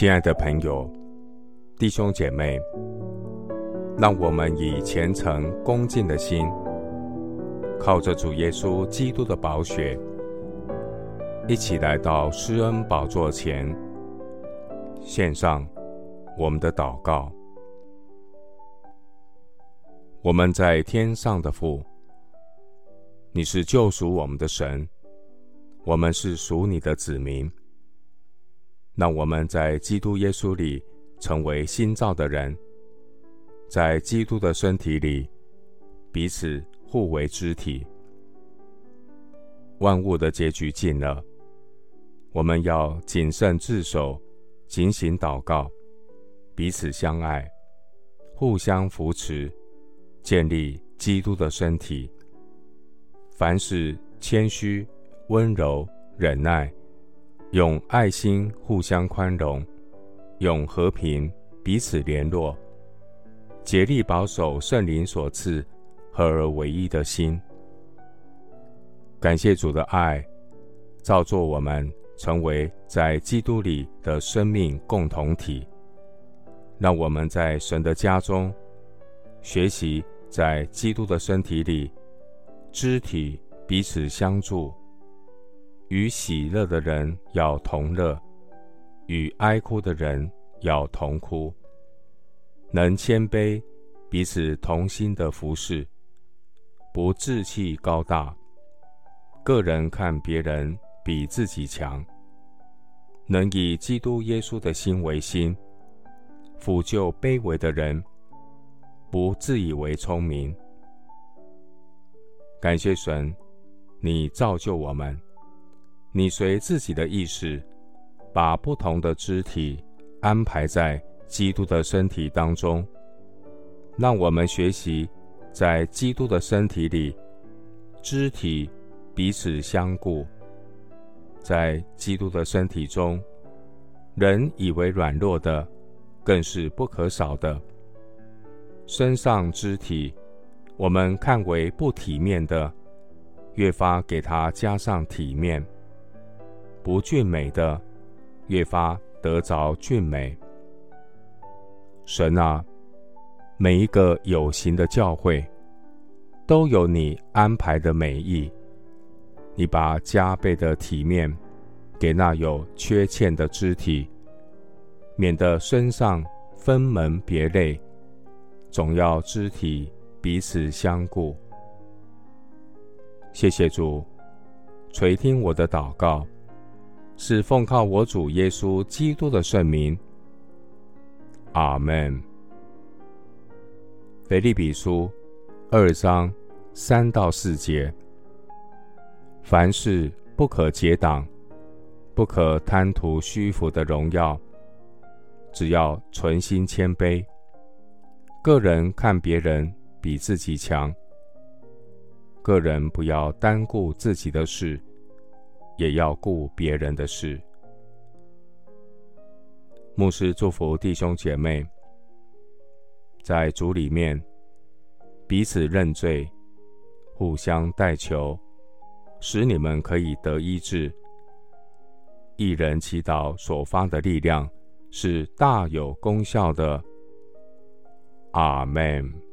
亲爱的朋友、弟兄姐妹，让我们以虔诚恭敬的心，靠着主耶稣基督的宝血，一起来到施恩宝座前，献上我们的祷告。我们在天上的父，你是救赎我们的神，我们是属你的子民。让我们在基督耶稣里成为新造的人，在基督的身体里彼此互为肢体。万物的结局近了，我们要谨慎自守，警醒祷告，彼此相爱，互相扶持，建立基督的身体。凡事谦虚、温柔、忍耐。用爱心互相宽容，用和平彼此联络，竭力保守圣灵所赐合而为一的心。感谢主的爱，造作我们成为在基督里的生命共同体。让我们在神的家中学习，在基督的身体里，肢体彼此相助。与喜乐的人要同乐，与哀哭的人要同哭。能谦卑，彼此同心的服侍，不志气高大，个人看别人比自己强。能以基督耶稣的心为心，抚救卑微的人，不自以为聪明。感谢神，你造就我们。你随自己的意识，把不同的肢体安排在基督的身体当中，让我们学习在基督的身体里，肢体彼此相顾。在基督的身体中，人以为软弱的，更是不可少的。身上肢体，我们看为不体面的，越发给它加上体面。不俊美的，越发得着俊美。神啊，每一个有形的教会，都有你安排的美意。你把加倍的体面给那有缺欠的肢体，免得身上分门别类，总要肢体彼此相顾。谢谢主，垂听我的祷告。是奉靠我主耶稣基督的圣名，阿门。腓立比书二章三到四节：凡事不可结党，不可贪图虚浮的荣耀，只要存心谦卑，个人看别人比自己强，个人不要单顾自己的事。也要顾别人的事。牧师祝福弟兄姐妹，在主里面彼此认罪，互相代求，使你们可以得医治。一人祈祷所发的力量是大有功效的。阿门。